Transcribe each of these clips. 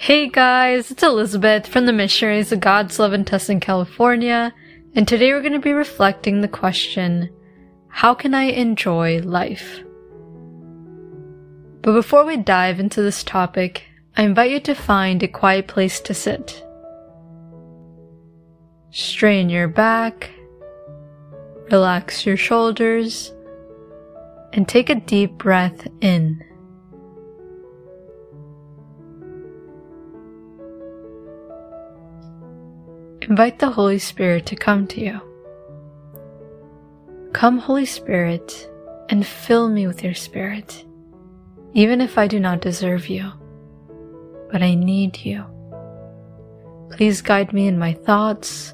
Hey guys, it's Elizabeth from the Missionaries of God's Love and Test in California, and today we're going to be reflecting the question How can I enjoy life? But before we dive into this topic, I invite you to find a quiet place to sit. Strain your back, relax your shoulders, and take a deep breath in. Invite the Holy Spirit to come to you. Come, Holy Spirit, and fill me with your Spirit, even if I do not deserve you, but I need you. Please guide me in my thoughts,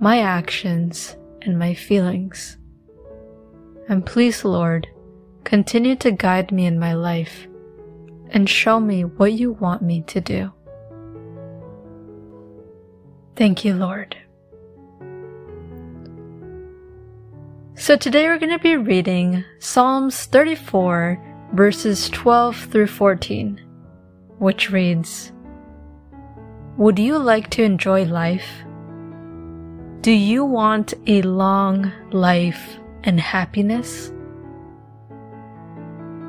my actions, and my feelings. And please, Lord, continue to guide me in my life and show me what you want me to do. Thank you, Lord. So today we're going to be reading Psalms 34, verses 12 through 14, which reads Would you like to enjoy life? Do you want a long life and happiness?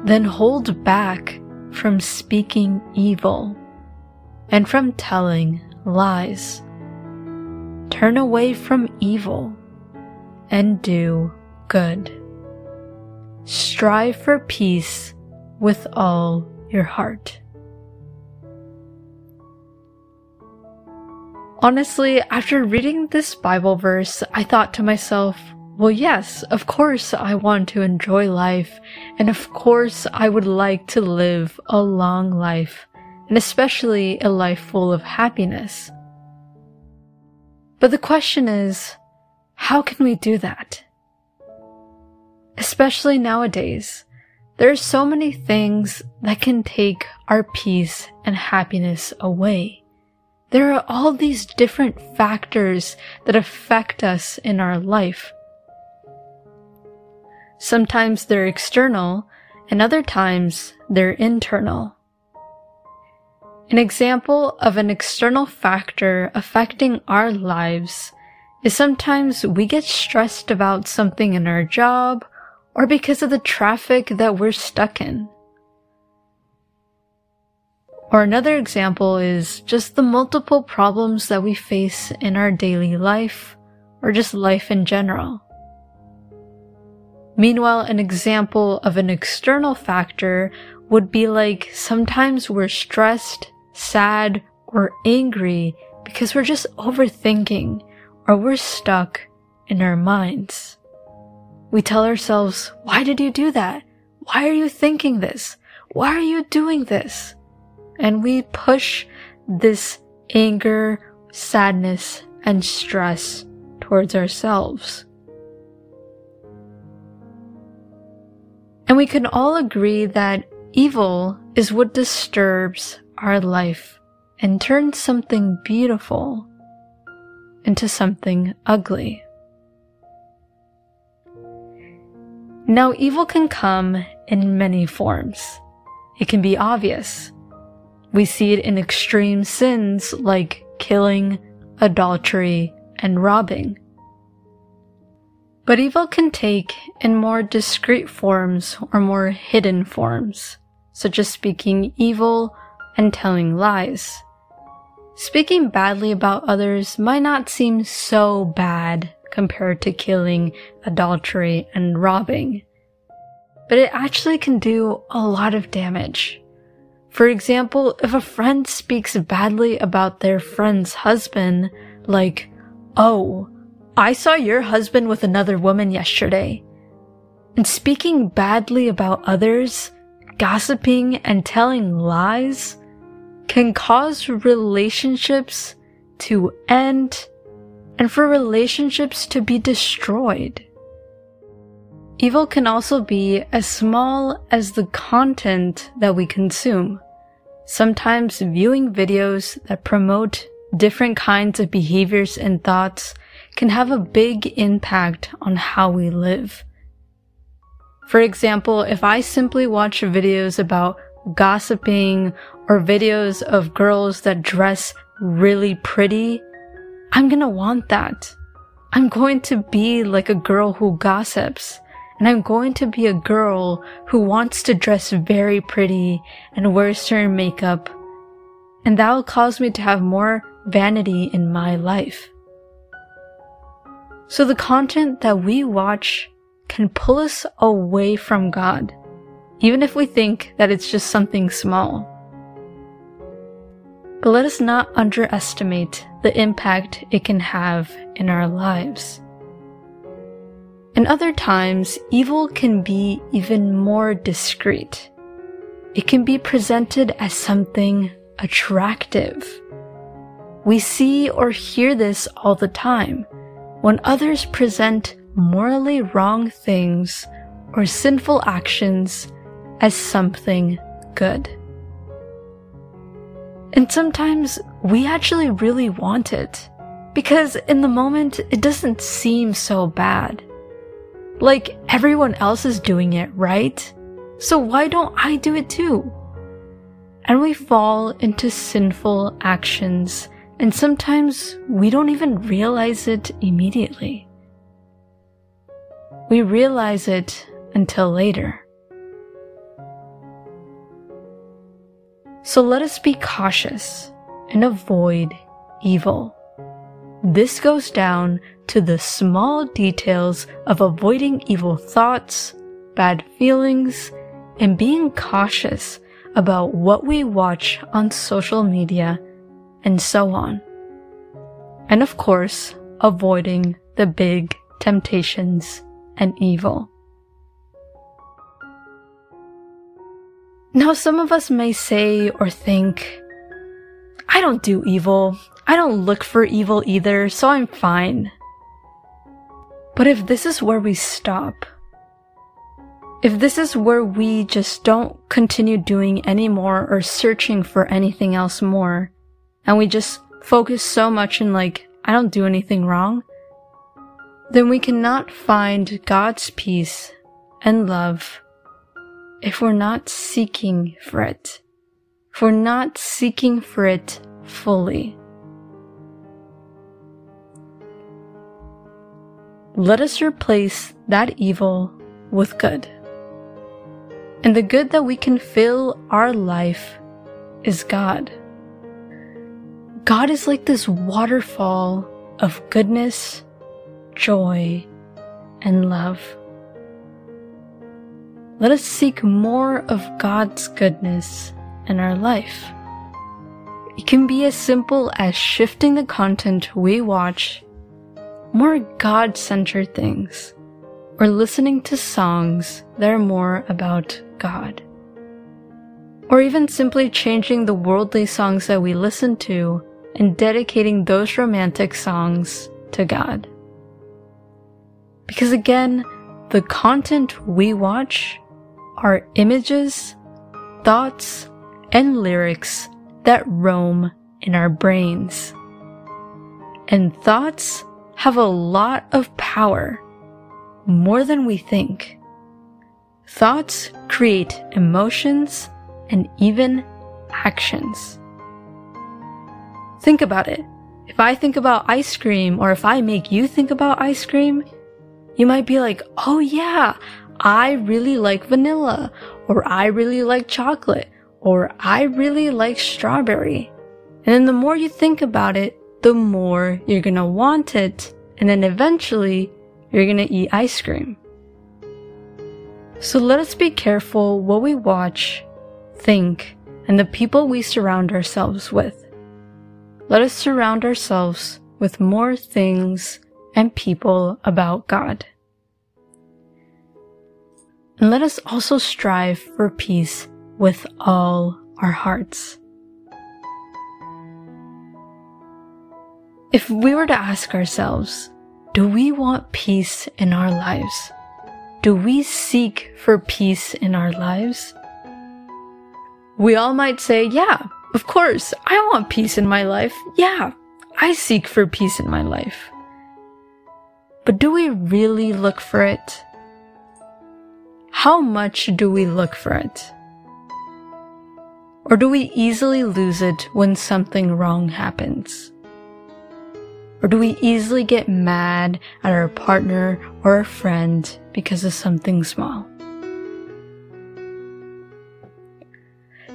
Then hold back from speaking evil and from telling lies. Turn away from evil and do good. Strive for peace with all your heart. Honestly, after reading this Bible verse, I thought to myself, well, yes, of course I want to enjoy life, and of course I would like to live a long life, and especially a life full of happiness. But the question is, how can we do that? Especially nowadays, there are so many things that can take our peace and happiness away. There are all these different factors that affect us in our life. Sometimes they're external, and other times they're internal. An example of an external factor affecting our lives is sometimes we get stressed about something in our job or because of the traffic that we're stuck in. Or another example is just the multiple problems that we face in our daily life or just life in general. Meanwhile, an example of an external factor would be like sometimes we're stressed sad, or angry because we're just overthinking or we're stuck in our minds. We tell ourselves, why did you do that? Why are you thinking this? Why are you doing this? And we push this anger, sadness, and stress towards ourselves. And we can all agree that evil is what disturbs our life and turn something beautiful into something ugly. Now, evil can come in many forms. It can be obvious. We see it in extreme sins like killing, adultery, and robbing. But evil can take in more discreet forms or more hidden forms, such as speaking evil and telling lies. Speaking badly about others might not seem so bad compared to killing, adultery, and robbing, but it actually can do a lot of damage. For example, if a friend speaks badly about their friend's husband, like, Oh, I saw your husband with another woman yesterday. And speaking badly about others, gossiping and telling lies, can cause relationships to end and for relationships to be destroyed. Evil can also be as small as the content that we consume. Sometimes viewing videos that promote different kinds of behaviors and thoughts can have a big impact on how we live. For example, if I simply watch videos about gossiping or videos of girls that dress really pretty, I'm gonna want that. I'm going to be like a girl who gossips. And I'm going to be a girl who wants to dress very pretty and wear certain makeup. And that will cause me to have more vanity in my life. So the content that we watch can pull us away from God, even if we think that it's just something small. But let us not underestimate the impact it can have in our lives. In other times, evil can be even more discreet. It can be presented as something attractive. We see or hear this all the time when others present morally wrong things or sinful actions as something good. And sometimes we actually really want it because in the moment it doesn't seem so bad. Like everyone else is doing it, right? So why don't I do it too? And we fall into sinful actions and sometimes we don't even realize it immediately. We realize it until later. So let us be cautious and avoid evil. This goes down to the small details of avoiding evil thoughts, bad feelings, and being cautious about what we watch on social media and so on. And of course, avoiding the big temptations and evil. Now, some of us may say or think, I don't do evil. I don't look for evil either, so I'm fine. But if this is where we stop, if this is where we just don't continue doing any more or searching for anything else more, and we just focus so much in like, I don't do anything wrong, then we cannot find God's peace and love if we're not seeking for it, if we're not seeking for it fully. Let us replace that evil with good. And the good that we can fill our life is God. God is like this waterfall of goodness, joy, and love. Let us seek more of God's goodness in our life. It can be as simple as shifting the content we watch more God centered things, or listening to songs that are more about God. Or even simply changing the worldly songs that we listen to and dedicating those romantic songs to God. Because again, the content we watch are images, thoughts, and lyrics that roam in our brains. And thoughts have a lot of power, more than we think. Thoughts create emotions and even actions. Think about it. If I think about ice cream or if I make you think about ice cream, you might be like, oh yeah, I really like vanilla, or I really like chocolate, or I really like strawberry. And then the more you think about it, the more you're gonna want it, and then eventually you're gonna eat ice cream. So let us be careful what we watch, think, and the people we surround ourselves with. Let us surround ourselves with more things and people about God. And let us also strive for peace with all our hearts. If we were to ask ourselves, do we want peace in our lives? Do we seek for peace in our lives? We all might say, yeah, of course, I want peace in my life. Yeah, I seek for peace in my life. But do we really look for it? How much do we look for it? Or do we easily lose it when something wrong happens? Or do we easily get mad at our partner or a friend because of something small?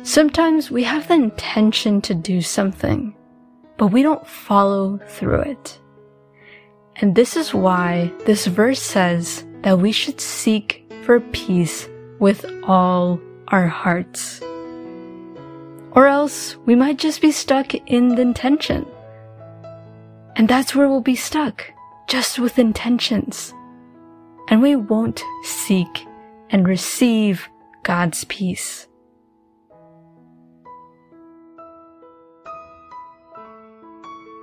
Sometimes we have the intention to do something, but we don't follow through it. And this is why this verse says that we should seek for peace with all our hearts. Or else we might just be stuck in the intention. And that's where we'll be stuck, just with intentions. And we won't seek and receive God's peace.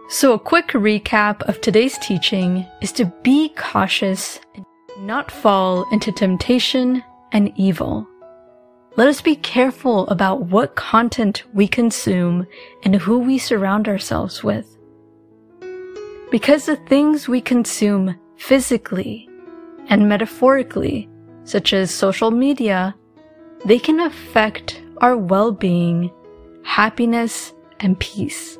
So a quick recap of today's teaching is to be cautious not fall into temptation and evil. Let us be careful about what content we consume and who we surround ourselves with. Because the things we consume physically and metaphorically, such as social media, they can affect our well-being, happiness, and peace.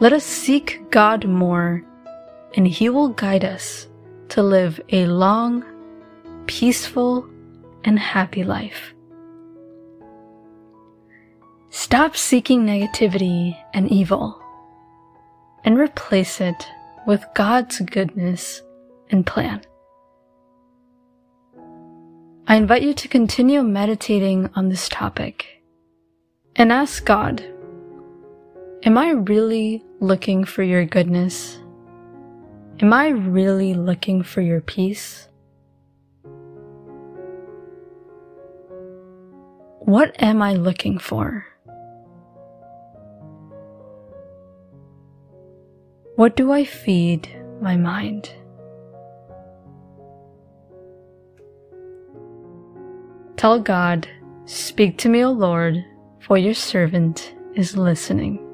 Let us seek God more, and He will guide us to live a long, peaceful, and happy life. Stop seeking negativity and evil and replace it with God's goodness and plan. I invite you to continue meditating on this topic and ask God, Am I really looking for your goodness? Am I really looking for your peace? What am I looking for? What do I feed my mind? Tell God, Speak to me, O Lord, for your servant is listening.